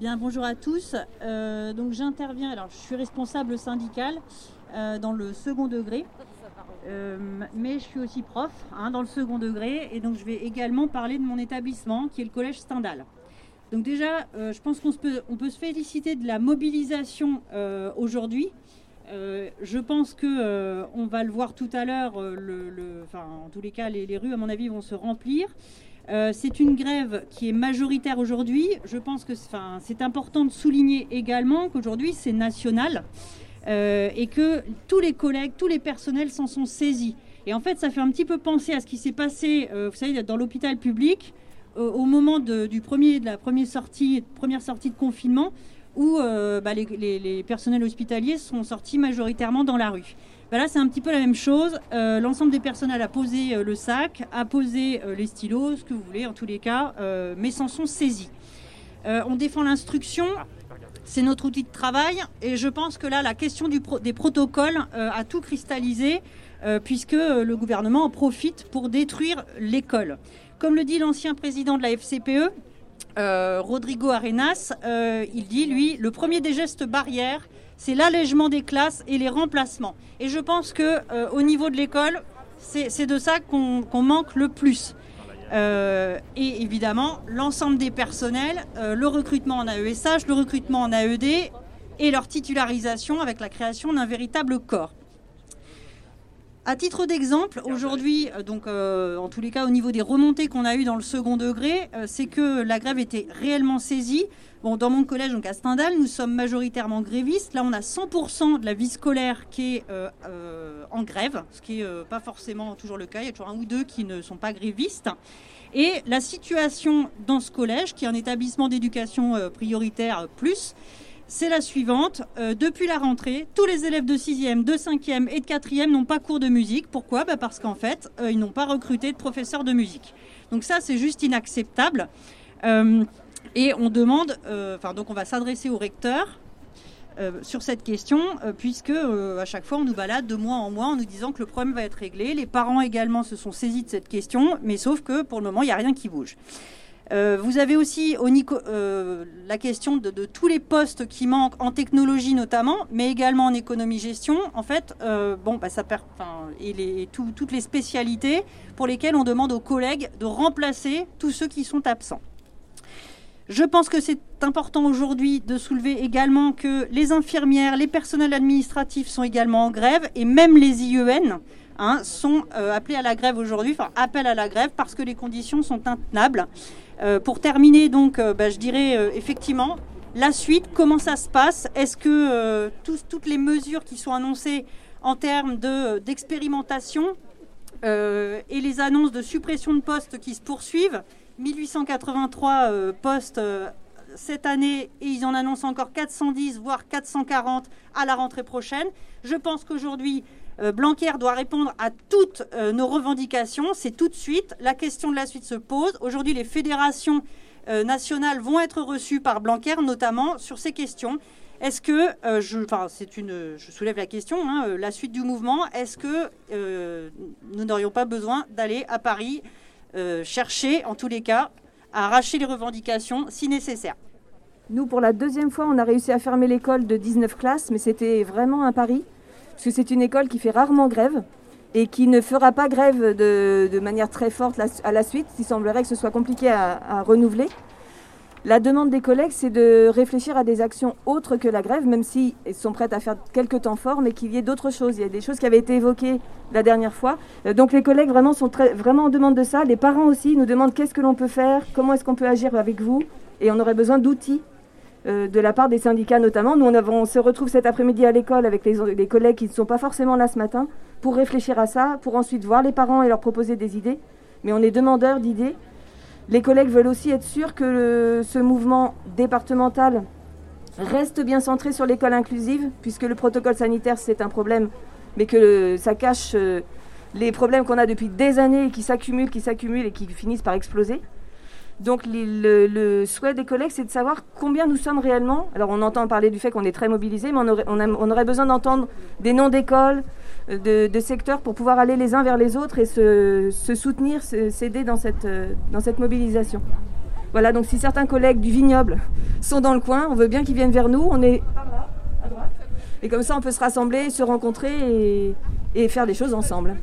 Bien, bonjour à tous. Euh, donc j'interviens, alors je suis responsable syndical euh, dans le second degré, euh, mais je suis aussi prof hein, dans le second degré, et donc je vais également parler de mon établissement qui est le collège Stendhal. Donc déjà, je pense qu'on peut, on peut se féliciter de la mobilisation aujourd'hui. je pense que on va le voir tout à l'heure. Le, en tous les cas, les rues, à mon avis, vont se remplir. Euh, c'est une grève qui est majoritaire aujourd'hui. Je pense que c'est important de souligner également qu'aujourd'hui c'est national euh, et que tous les collègues, tous les personnels s'en sont saisis. Et en fait, ça fait un petit peu penser à ce qui s'est passé, euh, vous savez, dans l'hôpital public au moment du premier, de la première sortie, première sortie de confinement, où bah, les personnels hospitaliers sont sortis majoritairement dans la rue. Bah là, c'est un petit peu la même chose. Euh, l'ensemble des personnels a posé euh, le sac, a posé euh, les stylos, ce que vous voulez, en tous les cas, mais s'en sont saisis. on défend l'instruction. C'est notre outil de travail et je pense que là, la question des protocoles a tout cristallisé puisque le gouvernement en profite pour détruire l'école. Comme le dit l'ancien président de la FCPE, Rodrigo Arenas, il dit, lui, le premier des gestes barrières, c'est l'allègement des classes et les remplacements. Et je pense que euh, au niveau de l'école, c'est de ça qu'on manque le plus. Euh, et évidemment, l'ensemble des personnels, euh, le recrutement en AESH, le recrutement en AED et leur titularisation avec la création d'un véritable corps. À titre d'exemple, aujourd'hui, donc en tous les cas au niveau des remontées qu'on a eues dans le second degré, c'est que la grève était réellement saisie. Bon, dans mon collège, donc à Stendhal, nous sommes majoritairement grévistes. Là, on a 100% de la vie scolaire qui est euh, euh, en grève, ce qui n'est euh, pas forcément toujours le cas. Il y a toujours un ou deux qui ne sont pas grévistes. Et la situation dans ce collège, qui est un établissement d'éducation prioritaire plus, c'est la suivante. depuis la rentrée, tous les élèves de 6e, de 5e et de 4e n'ont pas cours de musique. Pourquoi? Bah Parce qu'en fait, ils n'ont pas recruté de professeurs de musique. Donc ça, c'est juste inacceptable. Et on demande, euh, enfin donc on va s'adresser au recteur euh, sur cette question, euh, puisque à chaque fois on nous balade de mois en mois en nous disant que le problème va être réglé. Les parents également se sont saisis de cette question, mais sauf que pour le moment il n'y a rien qui bouge. Vous avez aussi au Nico, la question de, tous les postes qui manquent en technologie notamment, mais également en économie-gestion. En fait, bon, bah, ça et toutes les spécialités pour lesquelles on demande aux collègues de remplacer tous ceux qui sont absents. Je pense que c'est important aujourd'hui de soulever également que les infirmières, les personnels administratifs sont également en grève et même les IEN hein, sont euh, appelés à la grève aujourd'hui, enfin appellent à la grève parce que les conditions sont intenables. Euh, pour terminer, donc, euh, bah, je dirais effectivement la suite, comment ça se passe? Est-ce que toutes les mesures qui sont annoncées en termes d'expérimentation et les annonces de suppression de postes qui se poursuivent, 1883 euh, postes cette année et ils en annoncent encore 410, voire 440 à la rentrée prochaine. Je pense qu'aujourd'hui, Blanquer doit répondre à toutes nos revendications. C'est tout de suite. La question de la suite se pose. Aujourd'hui, les fédérations nationales vont être reçues par Blanquer, notamment sur ces questions. Est-ce que, je, soulève la question, hein, la suite du mouvement, est-ce que nous n'aurions pas besoin d'aller à Paris euh, chercher, en tous les cas, à arracher les revendications si nécessaire? Nous, pour la deuxième fois, on a réussi à fermer l'école de 19 classes, mais c'était vraiment un pari, parce que c'est une école qui fait rarement grève et qui ne fera pas grève de, manière très forte à la suite. Il semblerait que ce soit compliqué à renouveler. La demande des collègues, c'est de réfléchir à des actions autres que la grève, même si elles sont prêtes à faire quelques temps forts, mais qu'il y ait d'autres choses. Il y a des choses qui avaient été évoquées la dernière fois. Euh, donc les collègues vraiment sont vraiment en demande de ça. Les parents aussi nous demandent qu'est-ce que l'on peut faire, comment est-ce qu'on peut agir avec vous, et on aurait besoin d'outils euh, de la part des syndicats notamment. Nous, on, se retrouve cet après-midi à l'école avec les, collègues qui ne sont pas forcément là ce matin pour réfléchir à ça, pour ensuite voir les parents et leur proposer des idées. Mais on est demandeurs d'idées les collègues veulent aussi être sûrs que ce mouvement départemental reste bien centré sur l'école inclusive, puisque le protocole sanitaire, c'est un problème, mais que ça cache euh, les problèmes qu'on a depuis des années et qui s'accumulent, qui s'accumulent et qui finissent par exploser. Donc le, souhait des collègues, c'est de savoir combien nous sommes réellement. Alors on entend parler du fait qu'on est très mobilisés, mais on aurait besoin d'entendre des noms d'écoles, de, secteurs pour pouvoir aller les uns vers les autres et se, soutenir, s'aider dans cette, dans cette mobilisation. Voilà, donc si certains collègues du vignoble sont dans le coin, on veut bien qu'ils viennent vers nous. On est. Et comme ça, on peut se rassembler, se rencontrer et, faire des choses ensemble.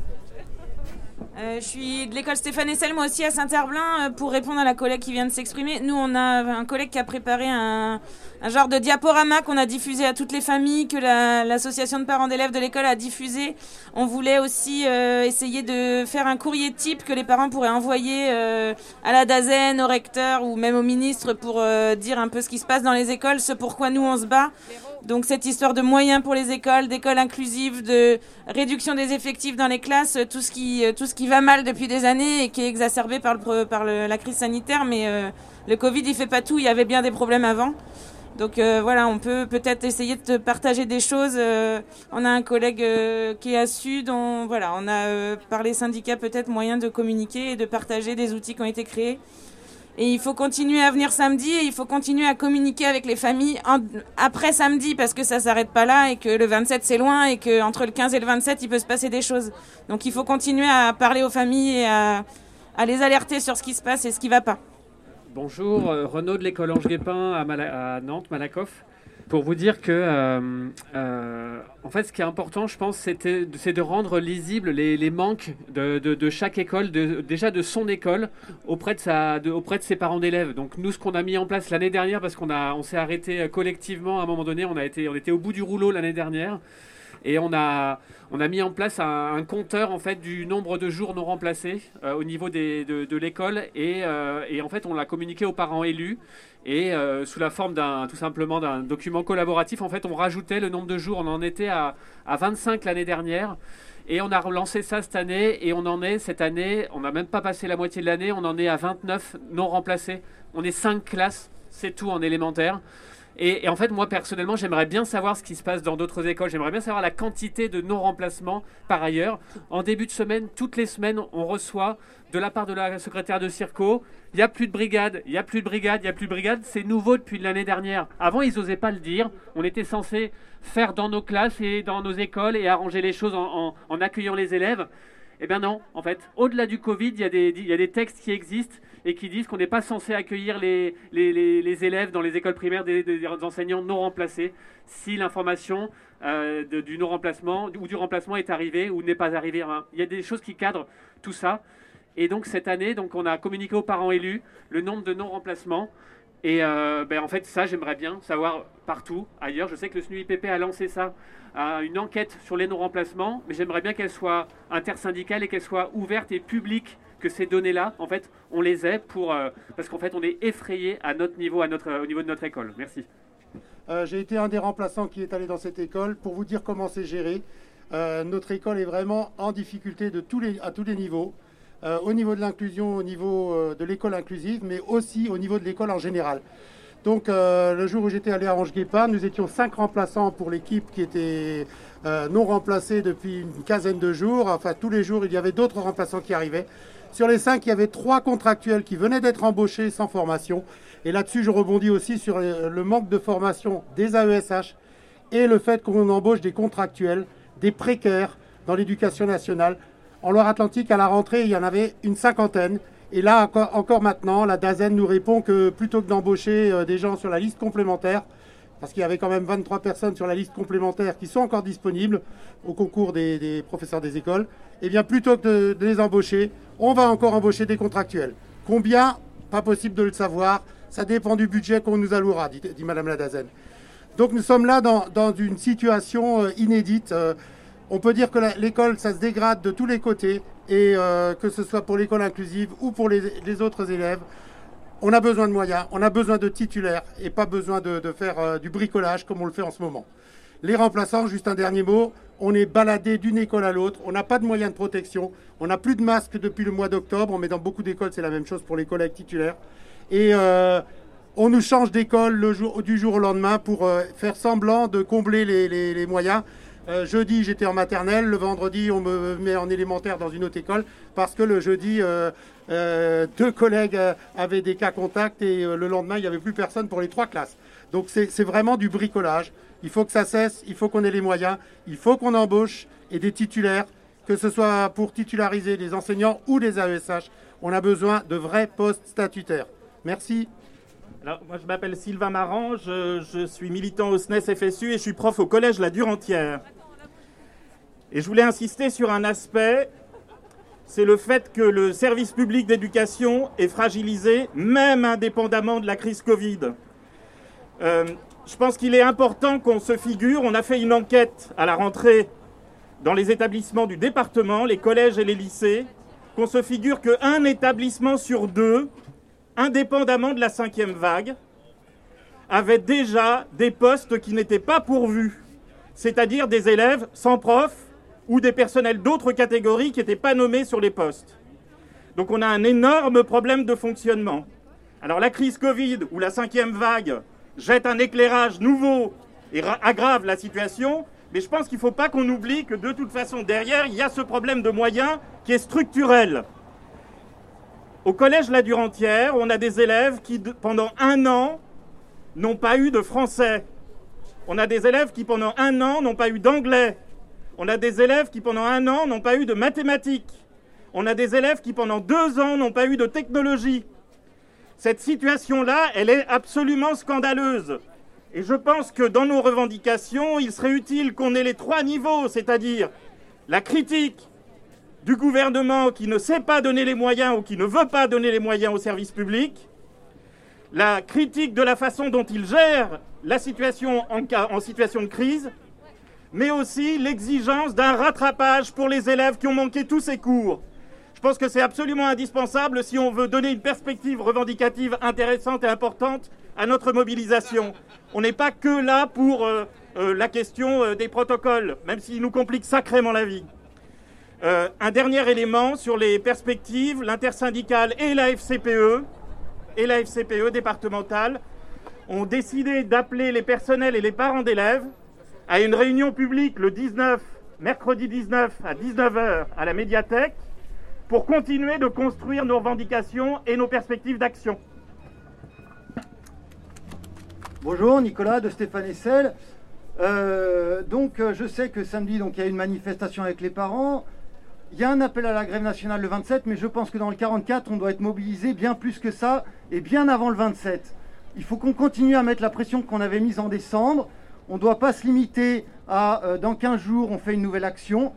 Euh, je suis de l'école Stéphane Essel, moi aussi à Saint-Herblain, euh, pour répondre à la collègue qui vient de s'exprimer. Nous, on a un collègue qui a préparé un, genre de diaporama qu'on a diffusé à toutes les familles, que l'association de parents d'élèves de l'école a diffusé. On voulait aussi euh, essayer de faire un courrier type que les parents pourraient envoyer à la DAZEN, au recteur ou même au ministre pour dire un peu ce qui se passe dans les écoles, ce pourquoi nous on se bat. Donc cette histoire de moyens pour les écoles, d'écoles inclusives, de réduction des effectifs dans les classes, tout ce qui, tout ce qui va mal depuis des années et qui est exacerbé par, le, par la crise sanitaire. Mais euh, le Covid, il fait pas tout. Il y avait bien des problèmes avant. Donc euh, voilà, on peut peut-être essayer de partager des choses. Euh, on a un collègue qui est à Sud. On, voilà, on a par les syndicats peut-être moyen de communiquer et de partager des outils qui ont été créés. Et il faut continuer à venir samedi et il faut continuer à communiquer avec les familles après samedi parce que ça s'arrête pas là et que le 27 c'est loin et que entre le 15 et le 27 il peut se passer des choses. Donc il faut continuer à parler aux familles et à, les alerter sur ce qui se passe et ce qui va pas. Bonjour, euh, Renaud de l'école Ange Guépin à Nantes, Malakoff pour vous dire que, euh, euh, en fait, ce qui est important, je pense, c'est de rendre lisibles les, manques de, chaque école, déjà de son école, auprès de, ses parents d'élèves. Donc nous, ce qu'on a mis en place l'année dernière, parce qu'on on s'est arrêté collectivement à un moment donné, on, a été, on était au bout du rouleau l'année dernière, et on a, on a mis en place un, compteur en fait du nombre de jours non remplacés euh, au niveau des, de, l'école et, et, en fait on l'a communiqué aux parents élus et euh, sous la forme d'un tout simplement d'un document collaboratif, en fait, on rajoutait le nombre de jours. On en était à, à 25 l'année dernière. Et on a relancé ça cette année. Et on en est, cette année, on n'a même pas passé la moitié de l'année, on en est à 29 non remplacés. On est 5 classes, c'est tout en élémentaire. Et, en fait, moi personnellement, j'aimerais bien savoir ce qui se passe dans d'autres écoles. J'aimerais bien savoir la quantité de non-remplacements par ailleurs. En début de semaine, toutes les semaines, on reçoit de la part de la secrétaire de Circo, il n'y a plus de brigade, il n'y a plus de brigade, il n'y a plus de brigade. C'est nouveau depuis l'année dernière. Avant, ils n'osaient pas le dire. On était censé faire dans nos classes et dans nos écoles et arranger les choses en, accueillant les élèves. Eh bien non, en fait, au-delà du Covid, il y, a des, textes qui existent et qui disent qu'on n'est pas censé accueillir les, élèves dans les écoles primaires des, enseignants non remplacés si l'information euh, du non-remplacement ou du remplacement est arrivée ou n'est pas arrivée. Il y a des choses qui cadrent tout ça. Et donc cette année, on a communiqué aux parents élus le nombre de non-remplacements. Et euh, ben, en fait, ça, j'aimerais bien savoir partout ailleurs. Je sais que le SNUIPP a lancé ça, une enquête sur les non-remplacements, mais j'aimerais bien qu'elle soit intersyndicale et qu'elle soit ouverte et publique que ces données-là, en fait, on les ait pour, euh, parce qu'en fait, on est effrayé à notre niveau, à notre, au niveau de notre école. Merci. Euh, j'ai été un des remplaçants qui est allé dans cette école pour vous dire comment c'est géré. Euh, notre école est vraiment en difficulté de tous les, à tous les niveaux. Au niveau de l'inclusion, au niveau de l'école inclusive, mais aussi au niveau de l'école en général. Donc le jour où j'étais allé à Ange-Guépin, nous étions cinq remplaçants pour l'équipe qui était non remplacée depuis une quinzaine de jours. Enfin, tous les jours, il y avait d'autres remplaçants qui arrivaient. Sur les cinq, il y avait trois contractuels qui venaient d'être embauchés sans formation. Et là-dessus, je rebondis aussi sur le manque de formation des AESH et le fait qu'on embauche des contractuels, des précaires dans l'éducation nationale. En Loire-Atlantique, à la rentrée, il y en avait une cinquantaine. Et là, encore, maintenant, la DAZEN nous répond que plutôt que d'embaucher euh, des gens sur la liste complémentaire, parce qu'il y avait quand même 23 personnes sur la liste complémentaire qui sont encore disponibles au concours des, professeurs des écoles, eh bien plutôt que de les embaucher, on va encore embaucher des contractuels. Combien? Pas possible de le savoir. Ça dépend du budget qu'on nous allouera, dit, dit Madame Ladazen. Donc nous sommes là dans, une situation euh, inédite. Euh, on peut dire que l'école, ça se dégrade de tous les côtés, et euh, que ce soit pour l'école inclusive ou pour les, autres élèves, on a besoin de moyens, on a besoin de titulaires, et pas besoin de, faire du bricolage comme on le fait en ce moment. Les remplaçants, juste un dernier mot, on est baladé d'une école à l'autre, on n'a pas de moyens de protection, on n'a plus de masques depuis le mois d'octobre, mais dans beaucoup d'écoles c'est la même chose pour les collègues titulaires. Et euh, on nous change d'école du jour au lendemain pour euh, faire semblant de combler les, moyens. Euh, jeudi, j'étais en maternelle. Le vendredi, on me met en élémentaire dans une autre école parce que le jeudi, deux collègues avaient des cas contacts et le lendemain, il n'y avait plus personne pour les trois classes. Donc c'est vraiment du bricolage. Il faut que ça cesse, il faut qu'on ait les moyens, il faut qu'on embauche et des titulaires, que ce soit pour titulariser les enseignants ou les AESH. On a besoin de vrais postes statutaires. Merci. Alors, moi, je m'appelle Sylvain Marant, je, suis militant au SNES FSU et je suis prof au collège La Durantière. Et je voulais insister sur un aspect, c'est le fait que le service public d'éducation est fragilisé, même indépendamment de la crise Covid. Euh, je pense qu'il est important qu'on se figure, on a fait une enquête à la rentrée dans les établissements du département, les collèges et les lycées, qu'on se figure qu'un établissement sur deux, indépendamment de la cinquième vague, avait déjà des postes qui n'étaient pas pourvus, c'est-à-dire des élèves sans prof ou des personnels d'autres catégories qui n'étaient pas nommés sur les postes. Donc on a un énorme problème de fonctionnement. Alors la crise Covid ou la cinquième vague jette un éclairage nouveau et aggrave la situation, mais je pense qu'il ne faut pas qu'on oublie que de toute façon, derrière, il y a ce problème de moyens qui est structurel. Au collège La Durantière, on a des élèves qui, pendant un an, n'ont pas eu de français. On a des élèves qui, pendant un an, n'ont pas eu d'anglais. On a des élèves qui, pendant un an, n'ont pas eu de mathématiques. On a des élèves qui, pendant deux ans, n'ont pas eu de technologie. Cette situation-là, elle est absolument scandaleuse. Et je pense que dans nos revendications, il serait utile qu'on ait les trois niveaux, c'est-à-dire la critique du gouvernement qui ne sait pas donner les moyens ou qui ne veut pas donner les moyens aux services publics, la critique de la façon dont il gère la situation en, en situation de crise, mais aussi l'exigence d'un rattrapage pour les élèves qui ont manqué tous ces cours. Je pense que c'est absolument indispensable si on veut donner une perspective revendicative intéressante et importante à notre mobilisation. On n'est pas que là pour euh, euh, la question euh, des protocoles, même s'ils nous compliquent sacrément la vie. un dernier élément sur les perspectives, l'intersyndicale et la FCPE, et la FCPE départementale, ont décidé d'appeler les personnels et les parents d'élèves à une réunion publique le 19, mercredi 19 à 19h à la médiathèque pour continuer de construire nos revendications et nos perspectives d'action. Bonjour, Nicolas de Stéphane Essel. Euh, donc, euh, je sais que samedi, donc, il y a une manifestation avec les parents. Il y a un appel à la grève nationale le 27, mais je pense que dans le 44, on doit être mobilisé bien plus que ça et bien avant le 27. Il faut qu'on continue à mettre la pression qu'on avait mise en décembre. On ne doit pas se limiter à euh, dans 15 jours, on fait une nouvelle action.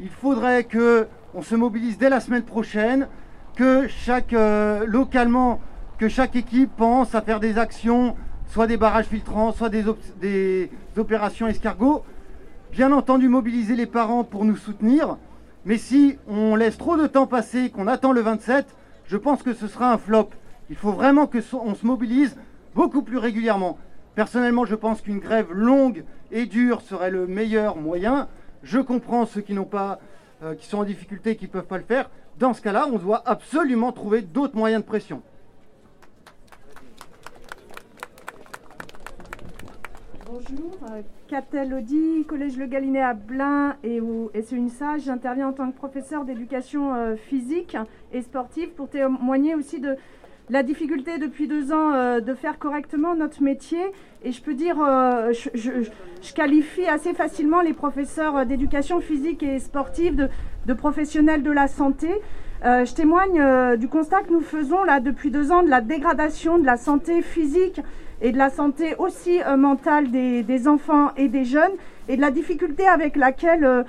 Il faudrait que on se mobilise dès la semaine prochaine, que chaque euh, localement, que chaque équipe pense à faire des actions, soit des barrages filtrants, soit des, opérations escargots. Bien entendu, mobiliser les parents pour nous soutenir. Mais si on laisse trop de temps passer, qu'on attend le 27, je pense que ce sera un flop. Il faut vraiment que on se mobilise beaucoup plus régulièrement. Personnellement, je pense qu'une grève longue et dure serait le meilleur moyen. Je comprends ceux qui pas euh, qui sont en difficulté et qui ne peuvent pas le faire, dans ce cas-là, on doit absolument trouver d'autres moyens de pression. Bonjour, euh, Catel Audi, Collège Le Galinet à Blain et au SEUNSA. J'interviens en tant que professeur d'éducation euh, physique et sportive pour témoigner aussi de la difficulté depuis deux ans euh, de faire correctement notre métier. Et je peux dire, euh, je, qualifie assez facilement les professeurs d'éducation physique et sportive de, professionnels de la santé. Euh, je témoigne du constat que nous faisons là depuis deux ans de la dégradation de la santé physique et de la santé aussi mentale des, des, enfants et des jeunes et de la difficulté avec laquelle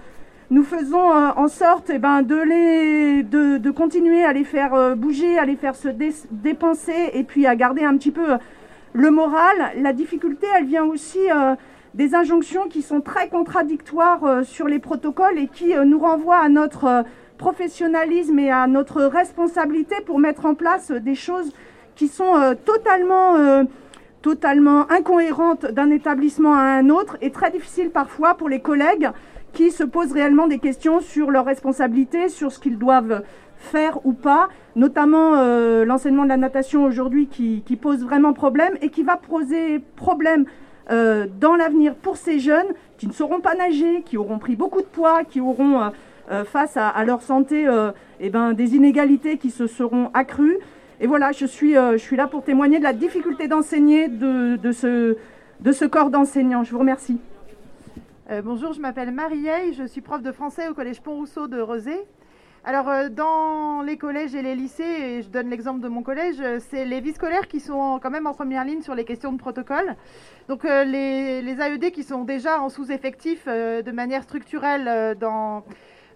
nous faisons euh, en sorte eh ben, de, les, de, continuer à les faire euh, bouger, à les faire se dépenser et puis à garder un petit peu euh, le moral. La difficulté, elle vient aussi des injonctions qui sont très contradictoires sur les protocoles et qui nous renvoient à notre professionnalisme et à notre responsabilité pour mettre en place des choses qui sont totalement totalement incohérentes d'un établissement à un autre et très difficiles parfois pour les collègues qui se posent réellement des questions sur leurs responsabilités, sur ce qu'ils doivent faire ou pas, notamment euh, l'enseignement de la natation aujourd'hui qui, pose vraiment problème et qui va poser problème euh, dans l'avenir pour ces jeunes qui ne sauront pas nager, qui auront pris beaucoup de poids, qui auront euh, face à, leur santé eh ben, des inégalités qui se seront accrues. Et voilà, je suis, je suis là pour témoigner de la difficulté d'enseigner de, de, ce, de ce corps d'enseignants. Je vous remercie. Euh, bonjour, je m'appelle Marie je suis prof de français au collège Pont-Rousseau de Rezé. Alors, euh, dans les collèges et les lycées, et je donne l'exemple de mon collège, euh, c'est les vies scolaires qui sont quand même en première ligne sur les questions de protocole. Donc, les, AED qui sont déjà en sous-effectif de manière structurelle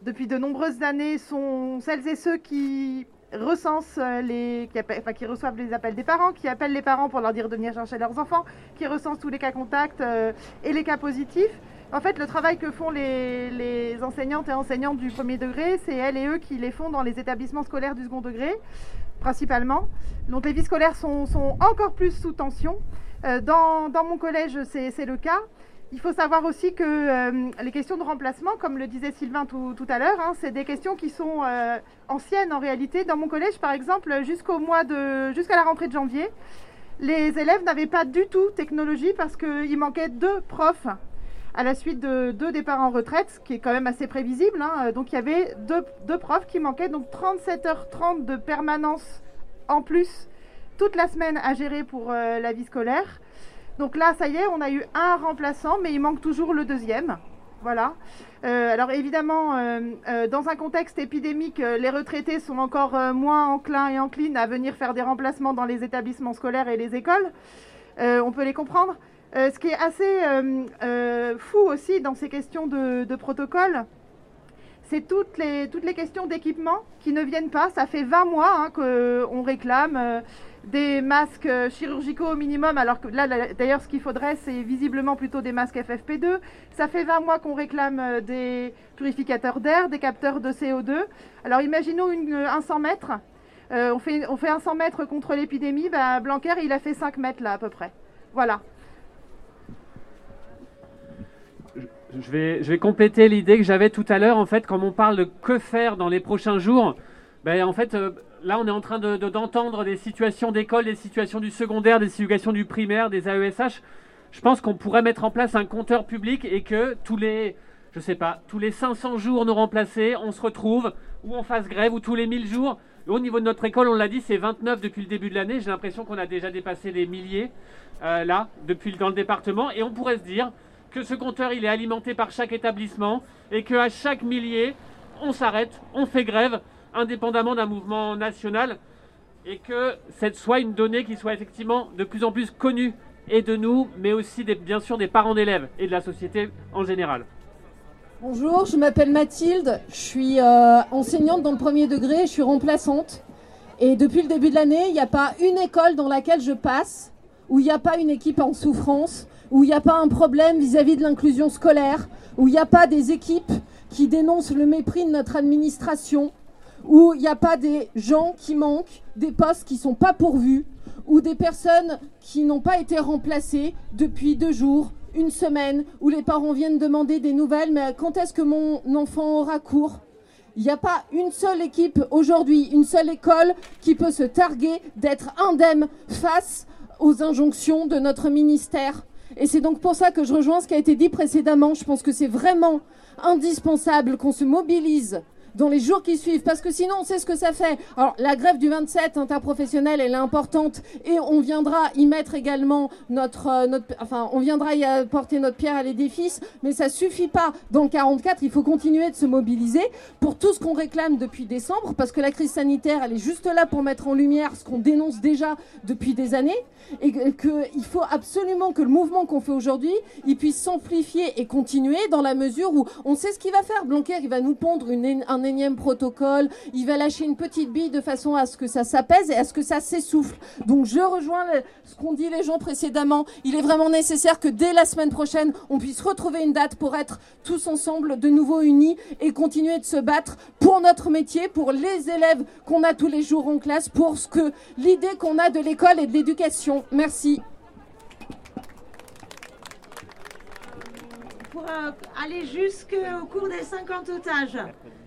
depuis de nombreuses années sont celles et ceux qui recensent les, enfin, qui, reçoivent les appels des parents, qui appellent les parents pour leur dire de venir chercher leurs enfants, qui recensent tous les cas contacts et les cas positifs. En fait, le travail que font les, enseignantes et enseignantes du premier degré, c'est elles et eux qui les font dans les établissements scolaires du second degré, principalement. Donc les vies scolaires sont, encore plus sous tension. Euh, dans, mon collège, c'est le cas. Il faut savoir aussi que euh, les questions de remplacement, comme le disait Sylvain tout, à l'heure, hein, c'est des questions qui sont euh, anciennes en réalité. Dans mon collège, par exemple, jusqu'au mois de, jusqu'à la rentrée de janvier, les élèves n'avaient pas du tout technologie parce qu'il manquait deux profs à la suite de deux départs en retraite, ce qui est quand même assez prévisible. Hein. Donc il y avait deux, profs qui manquaient, donc 37h30 de permanence en plus toute la semaine à gérer pour euh, la vie scolaire. Donc là, ça y est, on a eu un remplaçant, mais il manque toujours le deuxième. Voilà. Euh, alors évidemment, euh, dans un contexte épidémique, les retraités sont encore moins enclins et enclines à venir faire des remplacements dans les établissements scolaires et les écoles. on peut les comprendre. Euh, ce qui est assez euh, euh, fou aussi dans ces questions de, protocole, c'est toutes les, toutes les questions d'équipement qui ne viennent pas. Ça fait 20 mois hein, qu'on réclame des masques chirurgicaux au minimum, alors que là, d'ailleurs, ce qu'il faudrait, c'est visiblement plutôt des masques FFP2. Ça fait 20 mois qu'on réclame des purificateurs d'air, des capteurs de CO2. Alors imaginons un 100 mètres. on, fait, on fait un 100 mètres contre l'épidémie. Ben, Blanquer, il a fait 5 mètres là à peu près. Voilà. Je vais, compléter l'idée que j'avais tout à l'heure. En fait, quand on parle de que faire dans les prochains jours, ben, en fait, euh, là, on est en train d'entendre de, des situations d'école, des situations du secondaire, des situations du primaire, des AESH. Je pense qu'on pourrait mettre en place un compteur public et que tous les, je sais pas, tous les 500 jours nous remplacer, on se retrouve, ou on fasse grève, ou tous les 1000 jours. Au niveau de notre école, on l'a dit, c'est 29 depuis le début de l'année. J'ai l'impression qu'on a déjà dépassé les milliers euh, là, depuis dans le département. Et on pourrait se dire, que ce compteur il est alimenté par chaque établissement et qu'à chaque millier, on s'arrête, on fait grève, indépendamment d'un mouvement national, et que cette soit une donnée qui soit effectivement de plus en plus connue et de nous, mais aussi des, bien sûr des parents d'élèves et de la société en général. Bonjour, je m'appelle Mathilde, je suis euh, enseignante dans le premier degré, je suis remplaçante. Et depuis le début de l'année, il n'y a pas une école dans laquelle je passe où il n'y a pas une équipe en souffrance, où il n'y a pas un problème vis-à-vis de l'inclusion scolaire, où il n'y a pas des équipes qui dénoncent le mépris de notre administration, où il n'y a pas des gens qui manquent, des postes qui ne sont pas pourvus, ou des personnes qui n'ont pas été remplacées depuis deux jours, une semaine, où les parents viennent demander des nouvelles, mais quand est-ce que mon enfant aura cours? Il n'y a pas une seule équipe aujourd'hui, une seule école qui peut se targuer d'être indemne face aux injonctions de notre ministère et c'est donc pour ça que je rejoins ce qui a été dit précédemment. Je pense que c'est vraiment indispensable qu'on se mobilise dans les jours qui suivent, parce que sinon on sait ce que ça fait. Alors la grève du 27 interprofessionnelle, elle est importante, et on viendra y mettre également notre, euh, notre enfin on viendra y apporter notre pierre à l'édifice, mais ça suffit pas. Dans le 44, il faut continuer de se mobiliser pour tout ce qu'on réclame depuis décembre, parce que la crise sanitaire, elle est juste là pour mettre en lumière ce qu'on dénonce déjà depuis des années, et qu'il faut absolument que le mouvement qu'on fait aujourd'hui, il puisse s'amplifier et continuer dans la mesure où on sait ce qu'il va faire. Blanquer, il va nous pondre une, un énième protocole, il va lâcher une petite bille de façon à ce que ça s'apaise et à ce que ça s'essouffle. Donc je rejoins ce qu'ont dit les gens précédemment. Il est vraiment nécessaire que dès la semaine prochaine, on puisse retrouver une date pour être tous ensemble de nouveau unis et continuer de se battre pour notre métier, pour les élèves qu'on a tous les jours en classe, pour ce que l'idée qu'on a de l'école et de l'éducation. Merci. Pour euh, aller jusqu'au cours des 50 otages.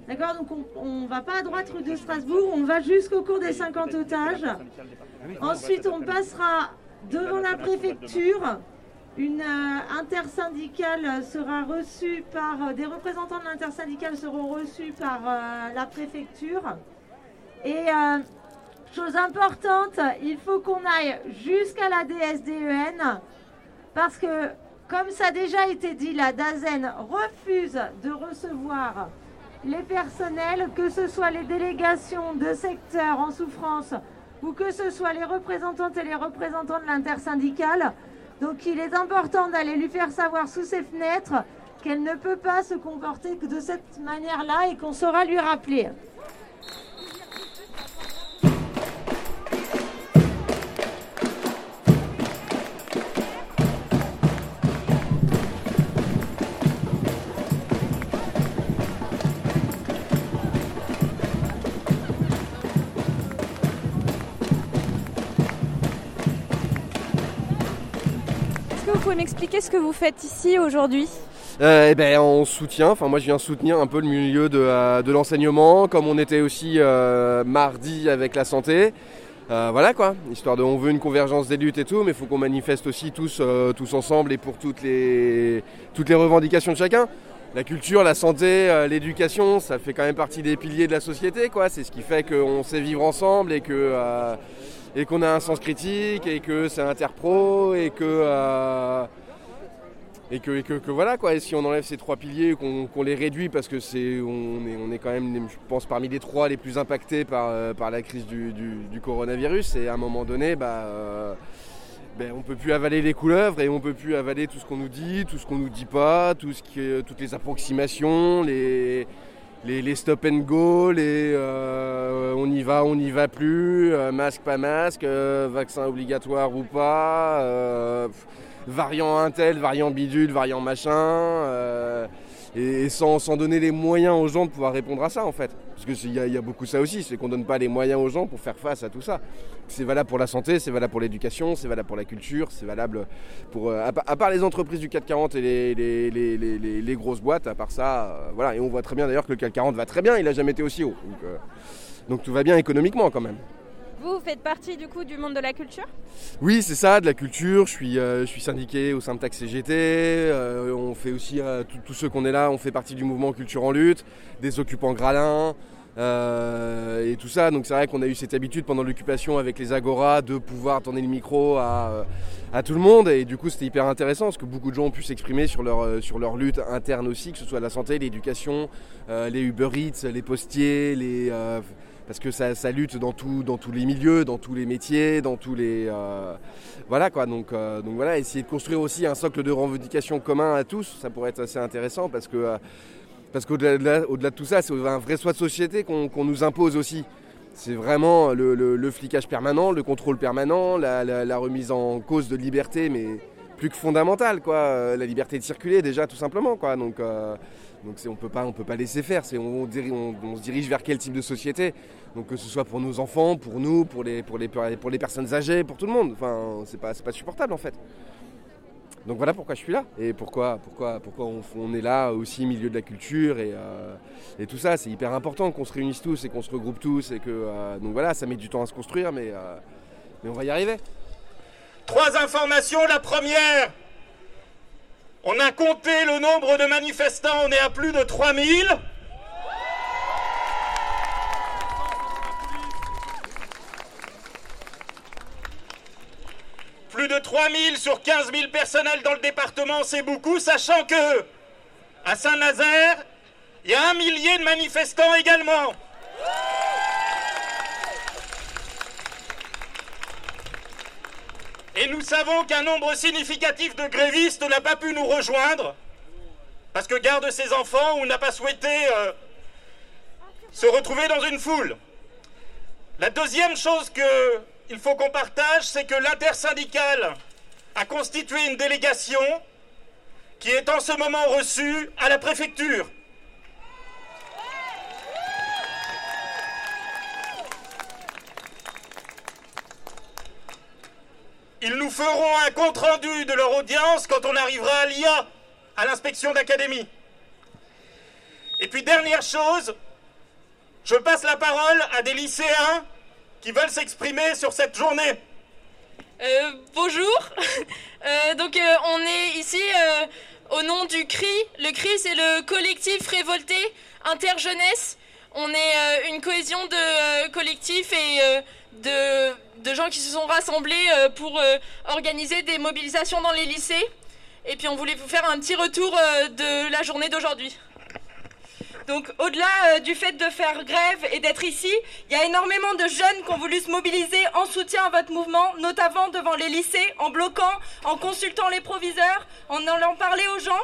D'accord Donc on ne va pas à droite rue de Strasbourg, on va jusqu'au cours des 50 otages. Ensuite, on passera devant la préfecture. Une euh, intersyndicale sera reçue par. Euh, des représentants de l'intersyndicale seront reçus par euh, la préfecture. Et chose importante, il faut qu'on aille jusqu'à la DSDEN parce que, comme ça a déjà été dit, la DAZEN refuse de recevoir les personnels, que ce soit les délégations de secteurs en souffrance ou que ce soit les représentantes et les représentants de l'intersyndicale. Donc il est important d'aller lui faire savoir sous ses fenêtres qu'elle ne peut pas se comporter de cette manière-là et qu'on saura lui rappeler. M'expliquer ce que vous faites ici aujourd'hui euh, eh ben, on soutient, enfin moi je viens soutenir un peu le milieu de, euh, l'enseignement, comme on était aussi euh, mardi avec la santé. voilà quoi, histoire de, on veut une convergence des luttes et tout, mais il faut qu'on manifeste aussi tous, tous ensemble et pour toutes les, toutes les revendications de chacun. La culture, la santé, l'éducation, ça fait quand même partie des piliers de la société, quoi. C'est ce qui fait qu'on sait vivre ensemble et que et qu'on a un sens critique et que c'est interpro et que, euh, et que, que, voilà quoi. Et si on enlève ces trois piliers, qu'on les réduit parce que c'est on est, on est quand même, je pense, parmi les trois les plus impactés par, euh, par la crise du, coronavirus. Et à un moment donné, bah, euh, ben, on peut plus avaler les couleuvres et on peut plus avaler tout ce qu'on nous dit, tout ce qu'on nous dit pas, tout ce toutes les approximations, les les, stop and go, les euh, on y va, on n'y va plus, euh, masque, pas masque, euh, vaccin obligatoire ou pas, variant Intel, variant bidule, variant machin et, sans, donner les moyens aux gens de pouvoir répondre à ça en fait. Parce qu'il y, y, a beaucoup ça aussi, c'est qu'on ne donne pas les moyens aux gens pour faire face à tout ça. C'est valable pour la santé, c'est valable pour l'éducation, c'est valable pour la culture, c'est valable pour... Euh, à, part les entreprises du CAC 40 et les, grosses boîtes, à part ça, euh, voilà. Et on voit très bien d'ailleurs que le CAC 40 va très bien, il n'a jamais été aussi haut. Donc, euh, donc tout va bien économiquement quand même. Vous, faites partie du coup du monde de la culture? Oui, c'est ça, de la culture. Je suis, euh, je suis syndiqué au sein de TAC CGT. Euh, on fait aussi, euh, tous ceux qu'on est là, on fait partie du mouvement Culture en lutte, des occupants Gralin. et tout ça, donc c'est vrai qu'on a eu cette habitude pendant l'occupation avec les Agora de pouvoir tourner le micro à, à tout le monde et du coup c'était hyper intéressant parce que beaucoup de gens ont pu s'exprimer sur leur, sur leur lutte interne aussi, que ce soit la santé, l'éducation, les Uber Eats, les postiers, les parce que ça, lutte dans, dans tous les milieux, dans tous les métiers, dans tous les... Euh, voilà quoi, donc, euh, donc voilà, essayer de construire aussi un socle de revendication commun à tous, ça pourrait être assez intéressant parce que... Euh, parce qu'au-delà de, tout ça, c'est un vrai choix de société qu'on nous impose aussi. C'est vraiment le, flicage permanent, le contrôle permanent, la, remise en cause de liberté, mais plus que fondamentale, quoi. La liberté de circuler, déjà, tout simplement, quoi. Donc, donc on peut pas, on peut pas laisser faire. C'est on, se dirige vers quel type de société? Donc que ce soit pour nos enfants, pour nous, pour les, pour pour les personnes âgées, pour tout le monde. Enfin, c'est pas, pas supportable en fait. Donc voilà pourquoi je suis là et pourquoi, pourquoi, pourquoi on, est là aussi au milieu de la culture et, euh, et tout ça. C'est hyper important qu'on se réunisse tous et qu'on se regroupe tous et que euh, donc voilà, ça met du temps à se construire, mais, euh, mais on va y arriver. Trois informations. La première, on a compté le nombre de manifestants, on est à plus de 3000. Plus de 3000 sur 15 000 personnels dans le département, c'est beaucoup, sachant que à Saint-Nazaire, il y a un millier de manifestants également. Et nous savons qu'un nombre significatif de grévistes n'a pas pu nous rejoindre parce que garde ses enfants ou n'a pas souhaité euh, se retrouver dans une foule. La deuxième chose qu'il faut qu'on partage, c'est que l'intersyndicale a constitué une délégation qui est en ce moment reçue à la préfecture. Ils nous feront un compte-rendu de leur audience quand on arrivera à l'IA, à l'inspection d'académie. Et puis dernière chose, je passe la parole à des lycéens qui veulent s'exprimer sur cette journée. Euh, bonjour. Euh, donc euh, on est ici au nom du CRI. Le CRI c'est le collectif révolté interjeunesse. On est une cohésion de collectifs et de de gens qui se sont rassemblés euh, pour euh, organiser des mobilisations dans les lycées. Et puis on voulait vous faire un petit retour euh, de la journée d'aujourd'hui. Donc au-delà du fait de faire grève et d'être ici, il y a énormément de jeunes qui ont voulu se mobiliser en soutien à votre mouvement, notamment devant les lycées, en bloquant, en consultant les proviseurs, en allant parler aux gens.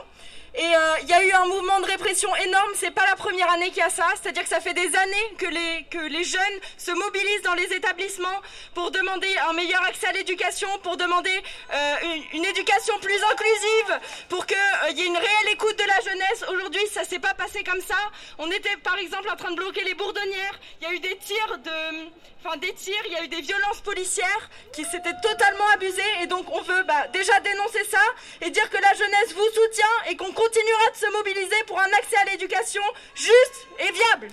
Et euh, il y a eu un mouvement de répression énorme. C'est pas la première année qu'il y a ça. C'est-à-dire que ça fait des années que les, que les jeunes se mobilisent dans les établissements pour demander un meilleur accès à l'éducation, pour demander euh, une, une éducation plus inclusive, pour qu'il y ait une réelle écoute de la jeunesse. Aujourd'hui, ça s'est pas passé comme ça. On était par exemple en train de bloquer les bourdonnières. Il y a eu des tirs de, enfin des tirs. Il y a eu des violences policières qui s'étaient totalement abusées. Et donc on veut bah, déjà dénoncer ça et dire que la jeunesse vous soutient et qu'on continuera de se mobiliser pour un accès à l'éducation juste et viable.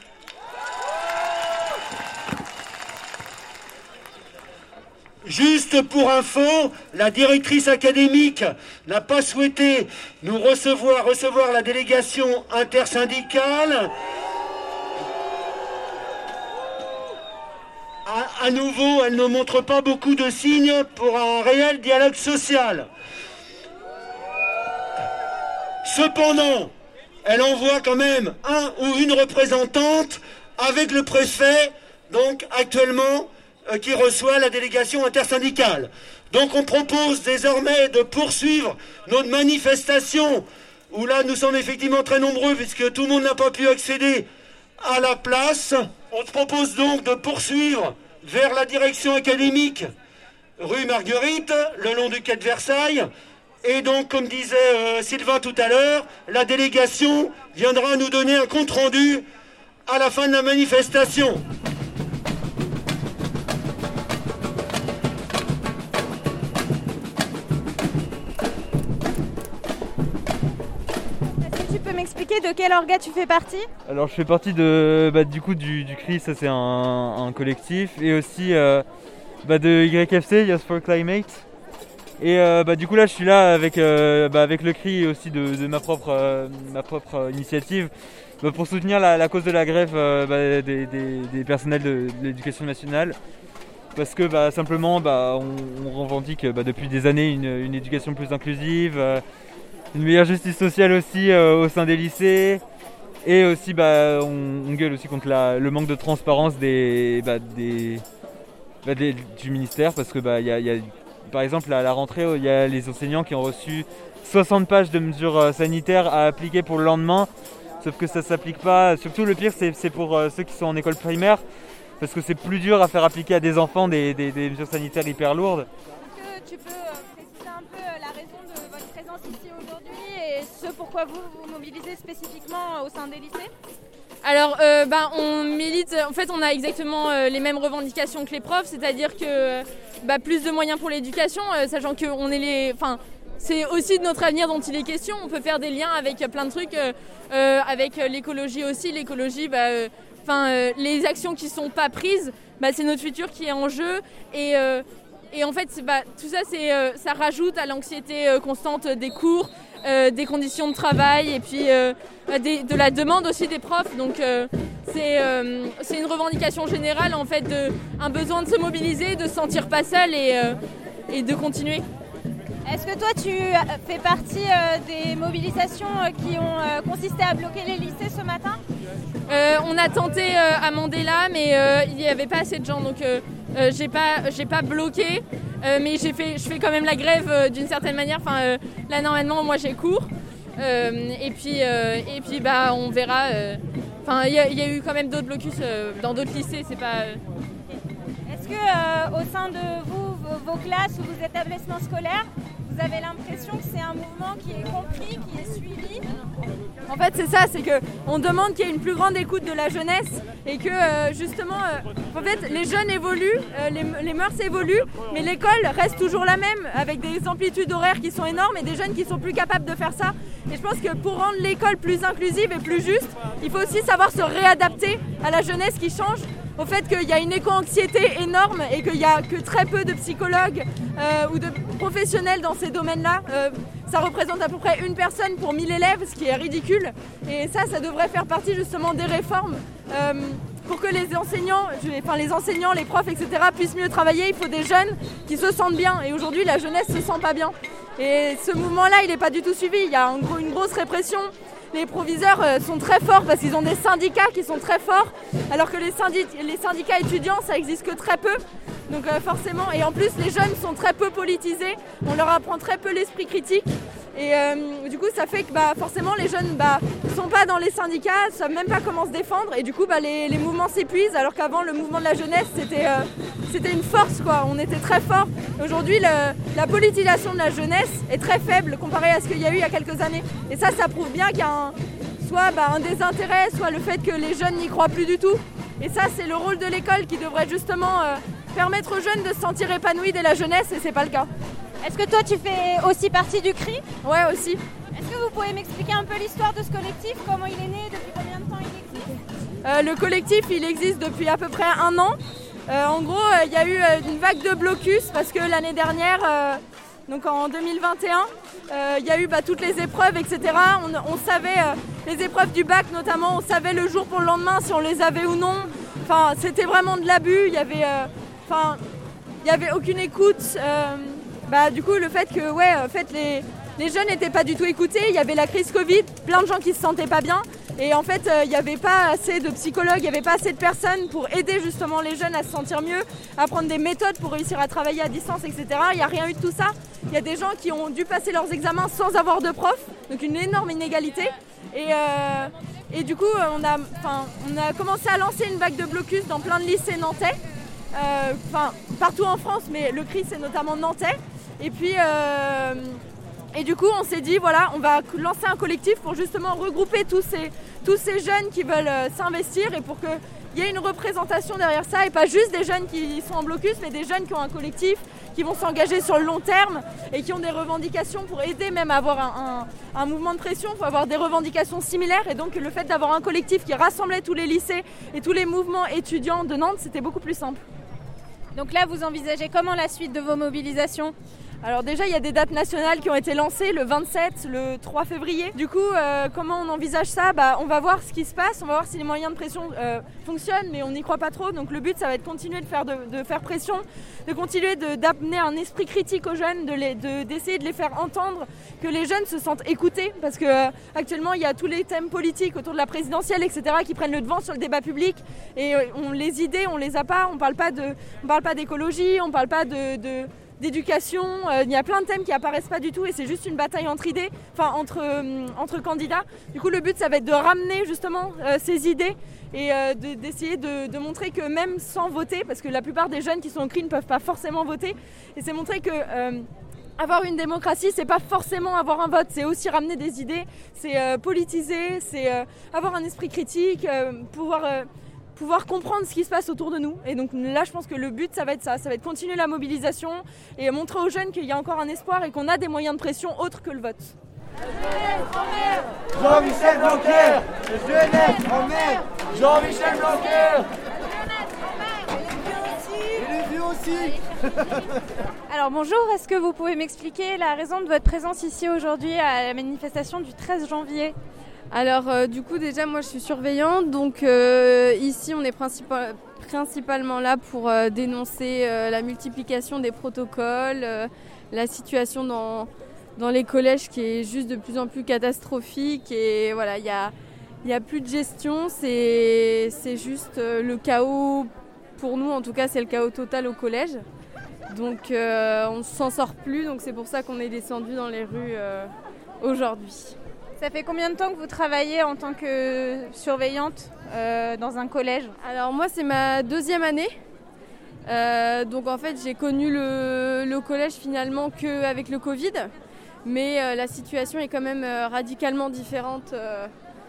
Juste pour info, la directrice académique n'a pas souhaité nous recevoir, recevoir la délégation intersyndicale. À, nouveau, elle ne montre pas beaucoup de signes pour un réel dialogue social. Cependant, elle envoie quand même un ou une représentante avec le préfet, donc actuellement, euh, qui reçoit la délégation intersyndicale. Donc on propose désormais de poursuivre notre manifestation, où là nous sommes effectivement très nombreux, puisque tout le monde n'a pas pu accéder à la place. On propose donc de poursuivre vers la direction académique, rue Marguerite, le long du quai de Versailles, et donc, comme disait euh, Sylvain tout à l'heure, la délégation viendra nous donner un compte-rendu à la fin de la manifestation. M'expliquer de quel orga tu fais partie Alors je fais partie de, bah, du coup du, du CRI, ça c'est un, collectif, et aussi euh, bah, de YFC, Yes for Climate. Et euh, bah, du coup là je suis là avec, euh, bah, avec le CRI et aussi de, de ma propre, ma propre initiative pour soutenir la, cause de la grève des, des- personnels de, l'éducation nationale. Parce que simplement on, on revendique depuis des années une, une éducation plus inclusive, une meilleure justice sociale aussi euh, au sein des lycées. Et aussi, bah, on, gueule aussi contre la- le manque de transparence des, bah, des, bah, du ministère parce que, bah, y a, par exemple, à la rentrée, il y a les enseignants qui ont reçu 60 pages de mesures euh, sanitaires à appliquer pour le lendemain. Sauf que ça s'applique pas. Surtout, le pire, c'est pour euh, ceux qui sont en école primaire parce que c'est plus dur à faire appliquer à des enfants des, des- mesures sanitaires hyper lourdes. Vous vous mobilisez spécifiquement au sein des lycées? Alors, euh, bah, on milite. En fait, on a exactement euh, les mêmes revendications que les profs, c'est-à-dire que euh, bah, plus de moyens pour l'éducation, sachant que est les. Enfin, c'est aussi de notre avenir dont il est question. On peut faire des liens avec plein de trucs, avec l'écologie aussi. L'écologie, bah, les actions qui sont pas prises, bah, c'est notre futur qui est en jeu. Et, et en fait, bah, tout ça, ça rajoute à l'anxiété constante des cours, euh, des conditions de travail et puis euh, des- de la demande aussi des profs. Donc euh, c'est, euh, c'est une revendication générale en fait, de, un besoin de se mobiliser, de se sentir pas seul et, et de continuer. Est-ce que toi tu fais partie des mobilisations qui ont consisté à bloquer les lycées ce matin? On a tenté à Mandela, mais il n'y avait pas assez de gens, donc j'ai pas, j'ai pas bloqué, euh, mais j'ai fait, je fais quand même la grève euh, d'une certaine manière. Enfin, euh, là normalement, moi j'ai cours, et puis, et puis bah on verra. Enfin, il y, a- eu quand même d'autres blocus dans d'autres lycées, c'est pas. Est-ce que au sein de vous, vos classes ou vos établissements scolaires, vous avez l'impression que c'est un mouvement qui est compris, qui est suivi En fait, c'est ça, c'est que on demande qu'il y ait une plus grande écoute de la jeunesse et que euh, justement, euh, en fait, les jeunes évoluent, euh, les, les mœurs évoluent, mais l'école reste toujours la même, avec des amplitudes horaires qui sont énormes et des jeunes qui sont plus capables de faire ça. Et je pense que pour rendre l'école plus inclusive et plus juste, il faut aussi savoir se réadapter à la jeunesse qui change au fait qu'il y a une éco-anxiété énorme et qu'il n'y a que très peu de psychologues euh, ou de professionnels dans ces domaines-là. Euh, ça représente à peu près une personne pour 1000 élèves, ce qui est ridicule. Et ça, ça devrait faire partie justement des réformes. Euh, pour que les enseignants, enfin les enseignants, les profs, etc. puissent mieux travailler, il faut des jeunes qui se sentent bien. Et aujourd'hui, la jeunesse se sent pas bien. Et ce mouvement-là, il n'est pas du tout suivi. Il y a une grosse répression. Les proviseurs euh, sont très forts parce qu'ils ont des syndicats qui sont très forts, alors que les, syndicats étudiants, ça existe que très peu. Donc euh, forcément, et en plus les jeunes sont très peu politisés, on leur apprend très peu l'esprit critique. Et euh, du coup, ça fait que bah, forcément les jeunes ne bah, sont pas dans les syndicats, ne savent même pas comment se défendre. Et du coup, bah, les, mouvements s'épuisent, alors qu'avant, le mouvement de la jeunesse, c'était c'était une force. quoi. On était très fort. Aujourd'hui, la politisation de la jeunesse est très faible comparée à ce qu'il y a eu il y a quelques années. Et ça, ça prouve bien qu'il y a soit un désintérêt, soit le fait que les jeunes n'y croient plus du tout. Et ça, c'est le rôle de l'école qui devrait justement permettre aux jeunes de se sentir épanouis dès la jeunesse et c'est pas le cas. Est-ce que toi tu fais aussi partie du CRI Ouais aussi. Est-ce que vous pouvez m'expliquer un peu l'histoire de ce collectif Comment il est né Depuis combien de temps il existe euh, Le collectif il existe depuis à peu près un an. Euh, en gros euh, il y a eu une vague de blocus parce que l'année dernière, donc en 2021, il y a eu bah, toutes les épreuves etc. On, savait les épreuves du bac notamment, on savait le jour pour le lendemain si on les avait ou non. Enfin c'était vraiment de l'abus. Il y avait Enfin, il n'y avait aucune écoute. Euh, bah, du coup, le fait que ouais, en fait, les, les jeunes n'étaient pas du tout écoutés. Il y avait la crise Covid, plein de gens qui se sentaient pas bien. Et en fait, euh, il n'y avait pas assez de psychologues, il n'y avait pas assez de personnes pour aider justement les jeunes à se sentir mieux, à prendre des méthodes pour réussir à travailler à distance, etc. Il n'y a rien eu de tout ça. Il y a des gens qui ont dû passer leurs examens sans avoir de prof, donc une énorme inégalité. Et, euh, et du coup, on a, on a commencé à lancer une vague de blocus dans plein de lycées nantais. Euh, partout en France, mais le CRI c'est notamment nantais. Et puis euh, et du coup on s'est dit voilà on va lancer un collectif pour justement regrouper tous ces, tous ces jeunes qui veulent euh, s'investir et pour qu'il y ait une représentation derrière ça et pas juste des jeunes qui sont en blocus mais des jeunes qui ont un collectif, qui vont s'engager sur le long terme et qui ont des revendications pour aider même à avoir un, un mouvement de pression, pour avoir des revendications similaires et donc le fait d'avoir un collectif qui rassemblait tous les lycées et tous les mouvements étudiants de Nantes c'était beaucoup plus simple. Donc là, vous envisagez comment la suite de vos mobilisations? Alors déjà, il y a des dates nationales qui ont été lancées le 27, le 3 février. Du coup, euh, comment on envisage ça? Bah, On va voir ce qui se passe, on va voir si les moyens de pression euh, fonctionnent, mais on n'y croit pas trop. Donc le but, ça va être de continuer de faire, de, faire pression, de continuer d'amener un esprit critique aux jeunes, d'essayer de, de, les faire entendre, que les jeunes se sentent écoutés, parce que euh, actuellement, il y a tous les thèmes politiques autour de la présidentielle, etc., qui prennent le devant sur le débat public. Et on, les idées, on les a pas. On parle parle pas d'écologie, on parle pas de d'éducation. Euh, il y a plein de thèmes qui apparaissent pas du tout et c'est juste une bataille entre idées, enfin entre, euh, entre candidats. Du coup, le but, ça va être de ramener justement euh, ces idées et d'essayer de, montrer que même sans voter, parce que la plupart des jeunes qui sont au CRI ne peuvent pas forcément voter, et c'est montrer que avoir une démocratie, c'est pas forcément avoir un vote, c'est aussi ramener des idées, c'est politiser, c'est avoir un esprit critique, pouvoir pouvoir comprendre ce qui se passe autour de nous. Et donc là, je pense que le but, ça va être ça. Ça va être continuer la mobilisation et montrer aux jeunes qu'il y a encore un espoir et qu'on a des moyens de pression autres que le vote. Jean-Michel Blanquer Jeunesse en mer Jean-Michel Blanquer Et les aussi Alors bonjour, est-ce que vous pouvez m'expliquer la raison de votre présence ici aujourd'hui à la manifestation du 13 janvier? Alors euh, du coup déjà moi je suis surveillante donc euh, ici on est principalement là pour euh, dénoncer la multiplication des protocoles, la situation dans, dans les collèges qui est juste de plus en plus catastrophique et voilà il y a, y a plus de gestion, c'est juste le chaos pour nous en tout cas c'est le chaos total au collège. Donc on ne s'en sort plus donc c'est pour ça qu'on est descendu dans les rues aujourd'hui. Ça fait combien de temps que vous travaillez en tant que surveillante euh, dans un collège Alors moi c'est ma deuxième année. Euh, donc en fait j'ai connu le, collège finalement qu'avec le Covid. Mais euh, la situation est quand même radicalement différente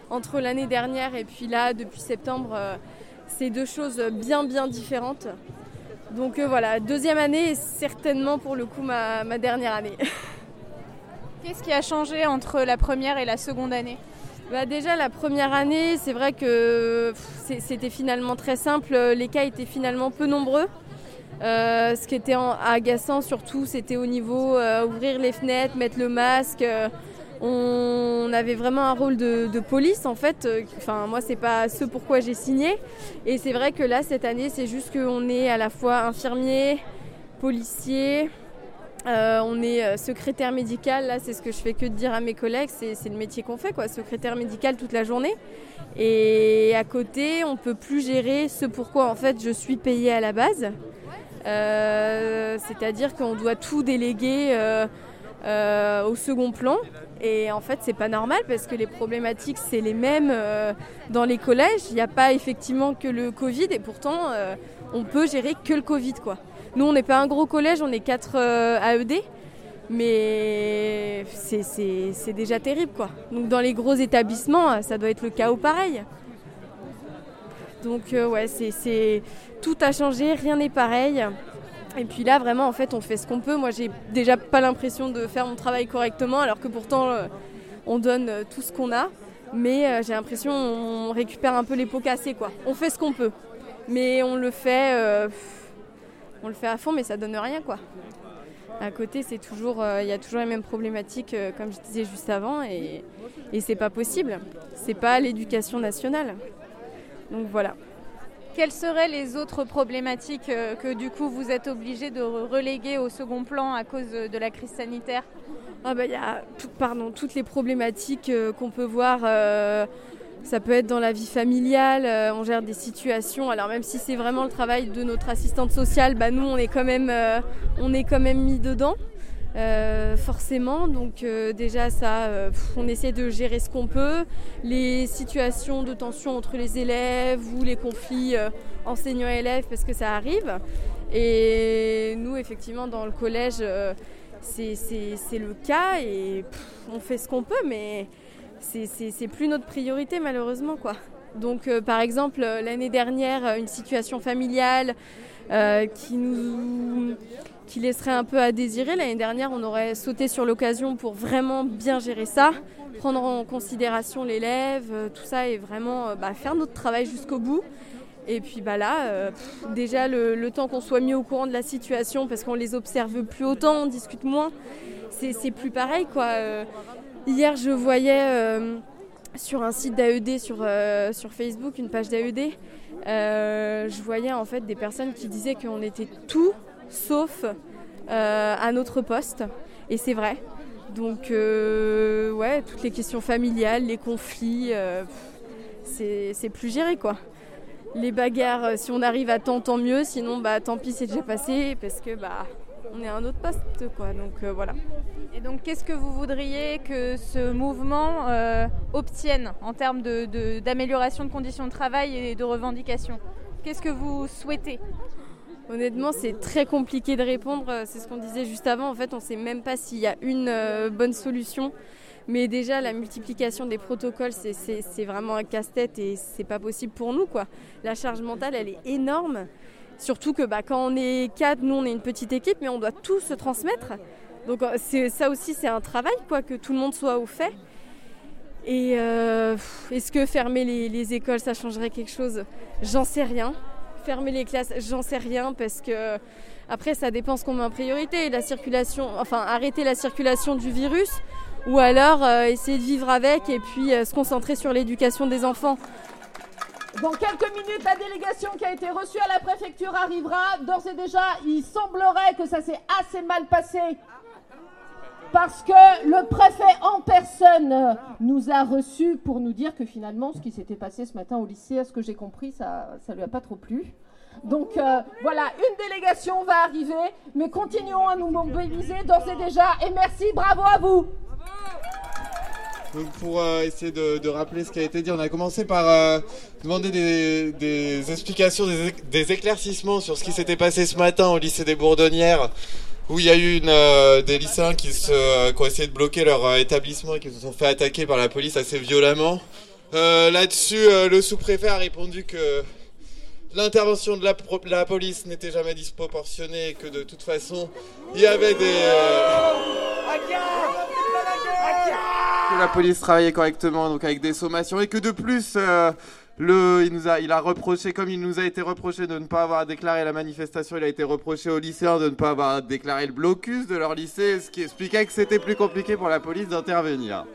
entre l'année dernière et puis là depuis septembre. c'est deux choses bien bien différentes. Donc voilà, deuxième année est certainement pour le coup ma dernière année. Qu'est-ce qui a changé entre la première et la seconde année bah déjà la première année, c'est vrai que c'était finalement très simple, les cas étaient finalement peu nombreux. Euh, ce qui était agaçant surtout, c'était au niveau euh, ouvrir les fenêtres, mettre le masque. Euh, on avait vraiment un rôle de, police en fait. Enfin moi c'est pas ce pourquoi j'ai signé. Et c'est vrai que là cette année c'est juste qu'on est à la fois infirmier, policier, Euh, on est euh, secrétaire médical, là c'est ce que je fais que de dire à mes collègues, c'est le métier qu'on fait, quoi, secrétaire médical toute la journée. Et à côté, on peut plus gérer ce pourquoi en fait je suis payée à la base. Euh, c'est-à-dire qu'on doit tout déléguer au second plan. Et en fait, c'est pas normal parce que les problématiques, c'est les mêmes dans les collèges. Il n'y a pas effectivement que le Covid et pourtant, on peut gérer que le Covid, quoi. Nous, on n'est pas un gros collège, on est 4 euh, AED, mais c'est déjà terrible, quoi. Donc dans les gros établissements, ça doit être le chaos pareil. Donc euh, ouais, c'est tout a changé, rien n'est pareil. Et puis là, vraiment, en fait, on fait ce qu'on peut. Moi, j'ai déjà pas l'impression de faire mon travail correctement, alors que pourtant, euh, on donne tout ce qu'on a. Mais j'ai l'impression qu'on récupère un peu les pots cassés, quoi. On fait ce qu'on peut, mais on le fait on le fait à fond, mais ça donne rien, quoi. À côté, c'est toujours, euh, il y a toujours les mêmes problématiques, euh, comme je disais juste avant, et, et c'est pas possible. C'est pas l'éducation nationale. Donc voilà. Quelles seraient les autres problématiques euh, que du coup vous êtes obligé de reléguer au second plan à cause de la crise sanitaire? Ah bah, Il y a pardon, toutes les problématiques qu'on peut voir ça peut être dans la vie familiale, euh, on gère des situations. Alors même si c'est vraiment le travail de notre assistante sociale, bah nous on est quand même, euh, on est quand même mis dedans. Euh, forcément, donc déjà ça, on essaie de gérer ce qu'on peut. Les situations de tension entre les élèves ou les conflits enseignants-élèves, parce que ça arrive. Et nous, effectivement, dans le collège, c'est le cas et on fait ce qu'on peut, mais c'est plus notre priorité malheureusement quoi. Donc euh, par exemple euh, l'année dernière euh, une situation familiale qui nous laisserait un peu à désirer. L'année dernière on aurait sauté sur l'occasion pour vraiment bien gérer ça, prendre en considération l'élève, tout ça et vraiment bah, faire notre travail jusqu'au bout. Et puis bah là, déjà le, le temps qu'on soit mis au courant de la situation parce qu'on les observe plus autant, on discute moins, c'est plus pareil quoi. Hier, je voyais euh, sur un site d'AED sur, euh, sur Facebook, une page d'AED, euh, je voyais en fait des personnes qui disaient qu'on était tout sauf à notre poste. Et c'est vrai. Donc, ouais, toutes les questions familiales, les conflits, c'est plus géré quoi. Les bagarres, si on arrive à temps, tant mieux. Sinon, bah tant pis, c'est déjà passé parce que bah on est à un autre poste quoi. Donc voilà. Et donc, qu'est-ce que vous voudriez que ce mouvement euh, obtienne en termes d'amélioration de, de conditions de travail et de revendications? Qu'est-ce que vous souhaitez? Honnêtement, c'est très compliqué de répondre. C'est ce qu'on disait juste avant. En fait, on ne sait même pas s'il y a une euh, bonne solution. Mais déjà, la multiplication des protocoles, c'est vraiment un casse-tête et c'est pas possible pour nous. Quoi. La charge mentale, elle est énorme. Surtout que bah, quand on est quatre, nous, on est une petite équipe, mais on doit tout se transmettre. Donc euh, ça aussi c'est un travail quoi, que tout le monde soit au fait. Et euh, est-ce que fermer les, écoles ça changerait quelque chose? J'en sais rien. Fermer les classes, j'en sais rien parce que après ça dépend ce qu'on met en priorité. La circulation, enfin arrêter la circulation du virus ou alors euh, essayer de vivre avec et puis se concentrer sur l'éducation des enfants. Dans quelques minutes, la délégation qui a été reçue à la préfecture arrivera. D'ores et déjà, il semblerait que ça s'est assez mal passé parce que le préfet en personne nous a reçus pour nous dire que finalement, ce qui s'était passé ce matin au lycée, à ce que j'ai compris, ça ne lui a pas trop plu. Donc euh, voilà, une délégation va arriver, mais continuons à nous mobiliser d'ores et déjà. Et merci, bravo à vous. Donc pour euh, essayer de, rappeler ce qui a été dit, on a commencé par euh, demander des, explications, des, éclaircissements sur ce qui s'était passé ce matin au lycée des Bourdonnières où il y a eu euh, des lycéens qui, ont essayé de bloquer leur établissement et qui se sont fait attaquer par la police assez violemment. Là-dessus, le sous-préfet a répondu que l'intervention de la police n'était jamais disproportionnée et que de toute façon, il y avait des... que la police travaillait correctement, donc avec des sommations, et que de plus, le, il, nous a, il a reproché, comme il nous a été reproché de ne pas avoir déclaré la manifestation, il a été reproché aux lycéens de ne pas avoir déclaré le blocus de leur lycée, ce qui expliquait que c'était plus compliqué pour la police d'intervenir.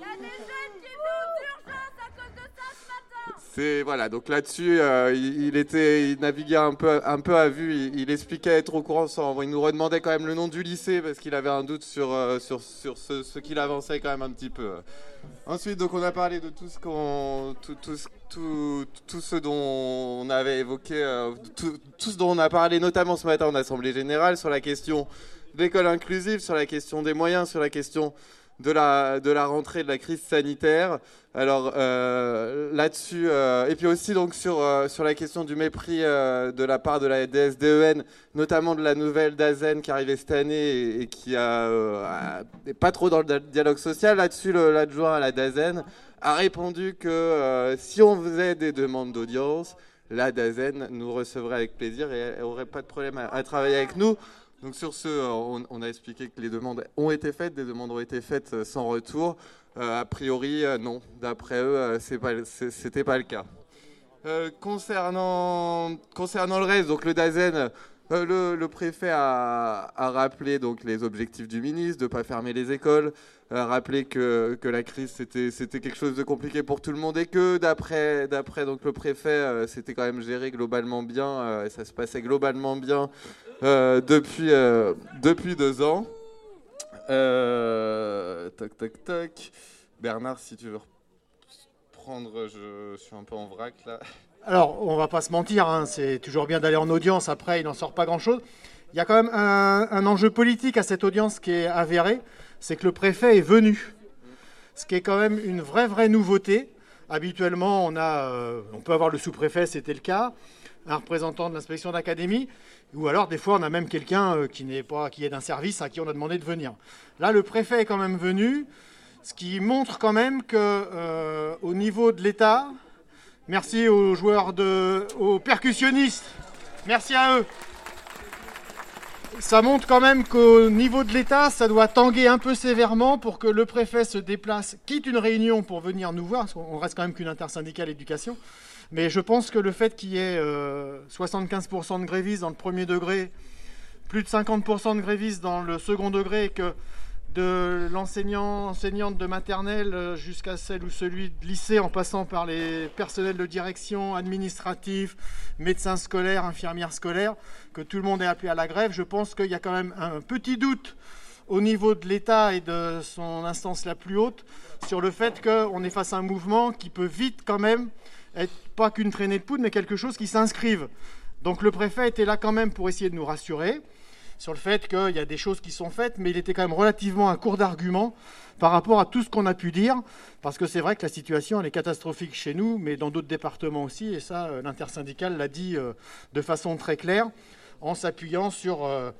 Voilà, donc là-dessus, euh, il, était, il naviguait un peu, à vue. Il, expliquait être au courant sans. Il nous redemandait quand même le nom du lycée parce qu'il avait un doute sur euh, sur, ce, qu'il avançait quand même un petit peu. Ensuite, donc on a parlé de tout ce qu'on, tout, tout, tout, ce dont on avait évoqué, euh, tout, tout, ce dont on a parlé notamment ce matin en assemblée générale sur la question de l'école inclusive, sur la question des moyens, sur la question de la, de la rentrée de la crise sanitaire. Alors euh, là-dessus, euh, et puis aussi donc sur, euh, sur la question du mépris de la part de la DSDEN, notamment de la nouvelle DAZEN qui arrivait cette année et, qui a, pas trop dans le dialogue social. Là-dessus, l'adjoint à la DAZEN a répondu que si on faisait des demandes d'audience, la DAZEN nous recevrait avec plaisir et n'aurait pas de problème à travailler avec nous. Donc sur ce, euh, on, a expliqué que les demandes ont été faites, des demandes ont été faites euh, sans retour. Euh, a priori, non. D'après eux, c'était pas le cas. concernant, concernant le reste, donc le DAZEN, le, préfet a, rappelé donc les objectifs du ministre, de ne pas fermer les écoles, a rappelé que, que la crise c'était, quelque chose de compliqué pour tout le monde et que d'après, d'après donc le préfet, c'était quand même géré globalement bien, et ça se passait globalement bien euh, depuis, euh, depuis deux ans. Euh, tac, tac, tac. Bernard, si tu veux prendre, je suis un peu en vrac là. Alors, on va pas se mentir, hein, c'est toujours bien d'aller en audience, après il n'en sort pas grand-chose. Il y a quand même un, enjeu politique à cette audience qui est avéré, c'est que le préfet est venu. Ce qui est quand même une vraie, vraie nouveauté. Habituellement, on, a, on peut avoir le sous-préfet, c'était le cas, un représentant de l'inspection d'académie. Ou alors, des fois, on a même quelqu'un euh, qui n'est pas, qui est d'un service à qui on a demandé de venir. Là, le préfet est quand même venu, ce qui montre quand même que, euh, au niveau de l'État, merci aux joueurs de, aux percussionnistes, merci à eux. Ça montre quand même qu'au niveau de l'État, ça doit tanguer un peu sévèrement pour que le préfet se déplace, quitte une réunion pour venir nous voir, qu'on reste quand même qu'une intersyndicale éducation, mais je pense que le fait qu'il y ait 75% euh, de grévistes dans le premier degré, plus de 50% de grévistes dans le second degré, et que de l'enseignant, enseignante de maternelle euh, jusqu'à celle ou celui de lycée, en passant par les personnels de direction, administratifs, médecins scolaires, infirmières scolaires, que tout le monde est appelé à la grève, je pense qu'il y a quand même un petit doute au niveau de l'État et de son instance la plus haute sur le fait qu'on est face à un mouvement qui peut vite quand même être pas qu'une traînée de poudre, mais quelque chose qui s'inscrive. Donc le préfet était là quand même pour essayer de nous rassurer sur le fait qu'il y a des choses qui sont faites, mais il était quand même relativement à court d'arguments par rapport à tout ce qu'on a pu dire, parce que c'est vrai que la situation est catastrophique chez nous, mais dans d'autres départements aussi, et ça euh, l'intersyndicale l'a dit euh, de façon très claire, en s'appuyant sur euh,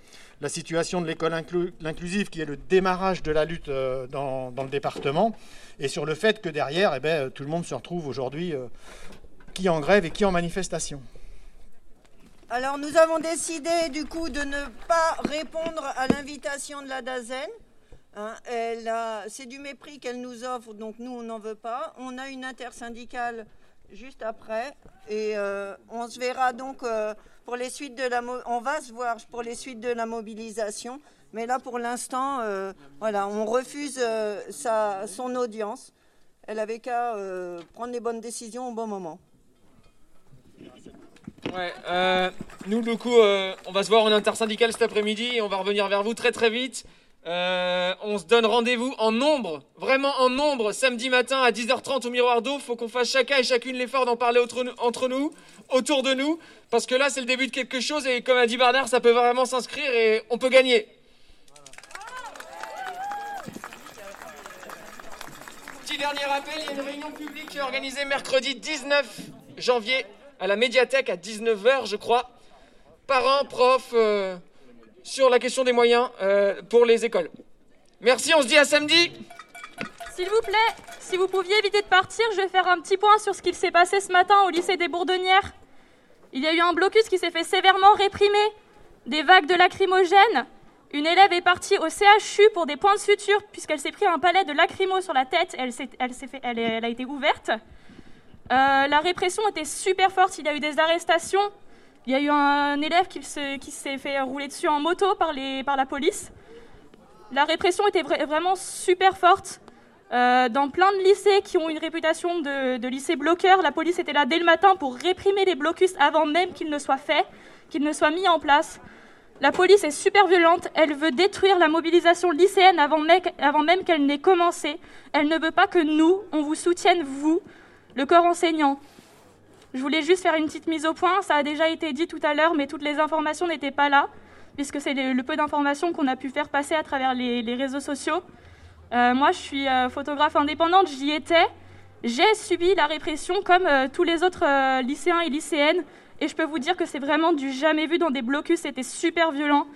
la situation de l'école inclusive, qui est le démarrage de la lutte dans, le département, et sur le fait que derrière, eh ben, tout le monde se retrouve aujourd'hui qui en grève et qui en manifestation. Alors nous avons décidé du coup de ne pas répondre à l'invitation de la DAZEN. Hein, c'est du mépris qu'elle nous offre, donc nous on n'en veut pas. On a une intersyndicale juste après et euh, on se verra donc euh, pour les suites de la on va se voir pour les suites de la mobilisation. Mais là pour l'instant, euh, voilà, on refuse sa, son audience. Elle avait qu'à prendre les bonnes décisions au bon moment. Ouais, euh, nous, du coup, euh, on va se voir en intersyndicale cet après-midi et on va revenir vers vous très très vite. Euh, on se donne rendez-vous en nombre, vraiment en nombre, samedi matin à 10h30 au Miroir d'eau. Faut qu'on fasse chacun et chacune l'effort d'en parler entre nous, autour de nous, parce que là, c'est le début de quelque chose et comme a dit Bernard, ça peut vraiment s'inscrire et on peut gagner. Petit dernier rappel, il y a une réunion publique qui est organisée mercredi 19 janvier à la médiathèque à 19h, je crois. Parents, profs, euh, sur la question des moyens euh, pour les écoles. Merci, on se dit à samedi. S'il vous plaît, si vous pouviez éviter de partir, je vais faire un petit point sur ce qu'il s'est passé ce matin au lycée des Bourdonnières. Il y a eu un blocus qui s'est fait sévèrement réprimer, des vagues de lacrymogènes. Une élève est partie au CHU pour des points de suture puisqu'elle s'est pris un palais de lacrymo sur la tête. Fait, elle a été ouverte. Euh, la répression était super forte, il y a eu des arrestations. Il y a eu un élève qui, s'est fait rouler dessus en moto par, la police. La répression était vraiment super forte. Euh, dans plein de lycées qui ont une réputation de, de lycées bloqueurs, la police était là dès le matin pour réprimer les blocus avant même qu'ils ne soient faits, qu'ils ne soient mis en place. La police est super violente, elle veut détruire la mobilisation lycéenne avant, même qu'elle n'ait commencé. Elle ne veut pas que nous, on vous soutienne, vous, le corps enseignant. Je voulais juste faire une petite mise au point, ça a déjà été dit tout à l'heure, mais toutes les informations n'étaient pas là, puisque c'est le, peu d'informations qu'on a pu faire passer à travers les, réseaux sociaux. Euh, moi, je suis euh, photographe indépendante, j'y étais. J'ai subi la répression comme euh, tous les autres lycéens et lycéennes. Et je peux vous dire que c'est vraiment du jamais vu dans des blocus, c'était super violent.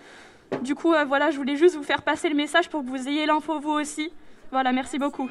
Du coup, voilà, je voulais juste vous faire passer le message pour que vous ayez l'info vous aussi. Voilà, merci beaucoup.